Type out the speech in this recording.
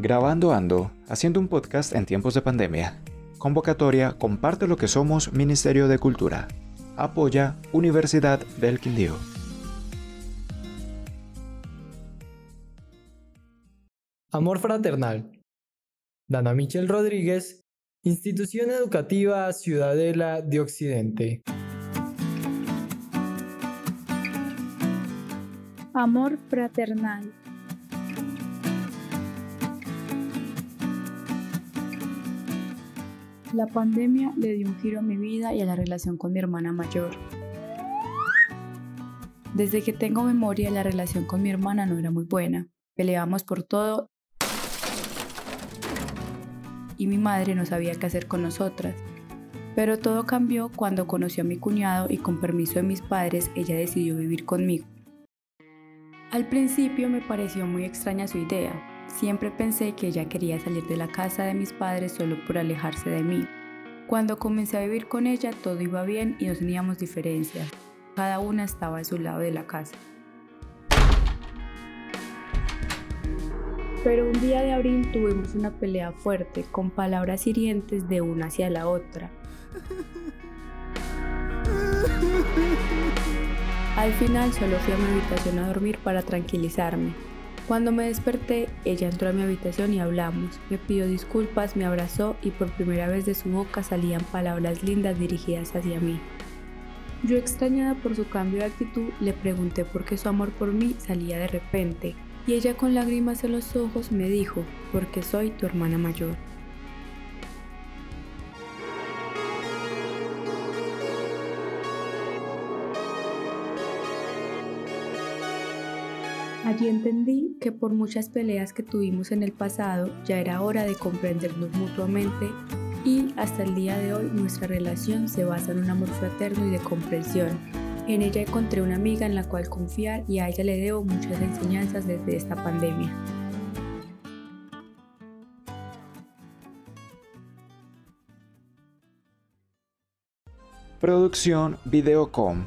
Grabando Ando, haciendo un podcast en tiempos de pandemia. Convocatoria Comparte lo que somos Ministerio de Cultura. Apoya Universidad del Quindío. Amor Fraternal. Dana Michel Rodríguez, Institución Educativa Ciudadela de Occidente. Amor Fraternal. La pandemia le dio un giro a mi vida y a la relación con mi hermana mayor. Desde que tengo memoria, la relación con mi hermana no era muy buena. Peleábamos por todo y mi madre no sabía qué hacer con nosotras. Pero todo cambió cuando conoció a mi cuñado y con permiso de mis padres ella decidió vivir conmigo. Al principio me pareció muy extraña su idea. Siempre pensé que ella quería salir de la casa de mis padres solo por alejarse de mí. Cuando comencé a vivir con ella todo iba bien y no teníamos diferencias. Cada una estaba a su lado de la casa. Pero un día de abril tuvimos una pelea fuerte, con palabras hirientes de una hacia la otra. Al final solo fui a mi habitación a dormir para tranquilizarme. Cuando me desperté, ella entró a mi habitación y hablamos. Me pidió disculpas, me abrazó y por primera vez de su boca salían palabras lindas dirigidas hacia mí. Yo extrañada por su cambio de actitud, le pregunté por qué su amor por mí salía de repente, y ella con lágrimas en los ojos me dijo, porque soy tu hermana mayor. Allí entendí que por muchas peleas que tuvimos en el pasado ya era hora de comprendernos mutuamente y hasta el día de hoy nuestra relación se basa en un amor fraterno y de comprensión. En ella encontré una amiga en la cual confiar y a ella le debo muchas enseñanzas desde esta pandemia. Producción Videocom,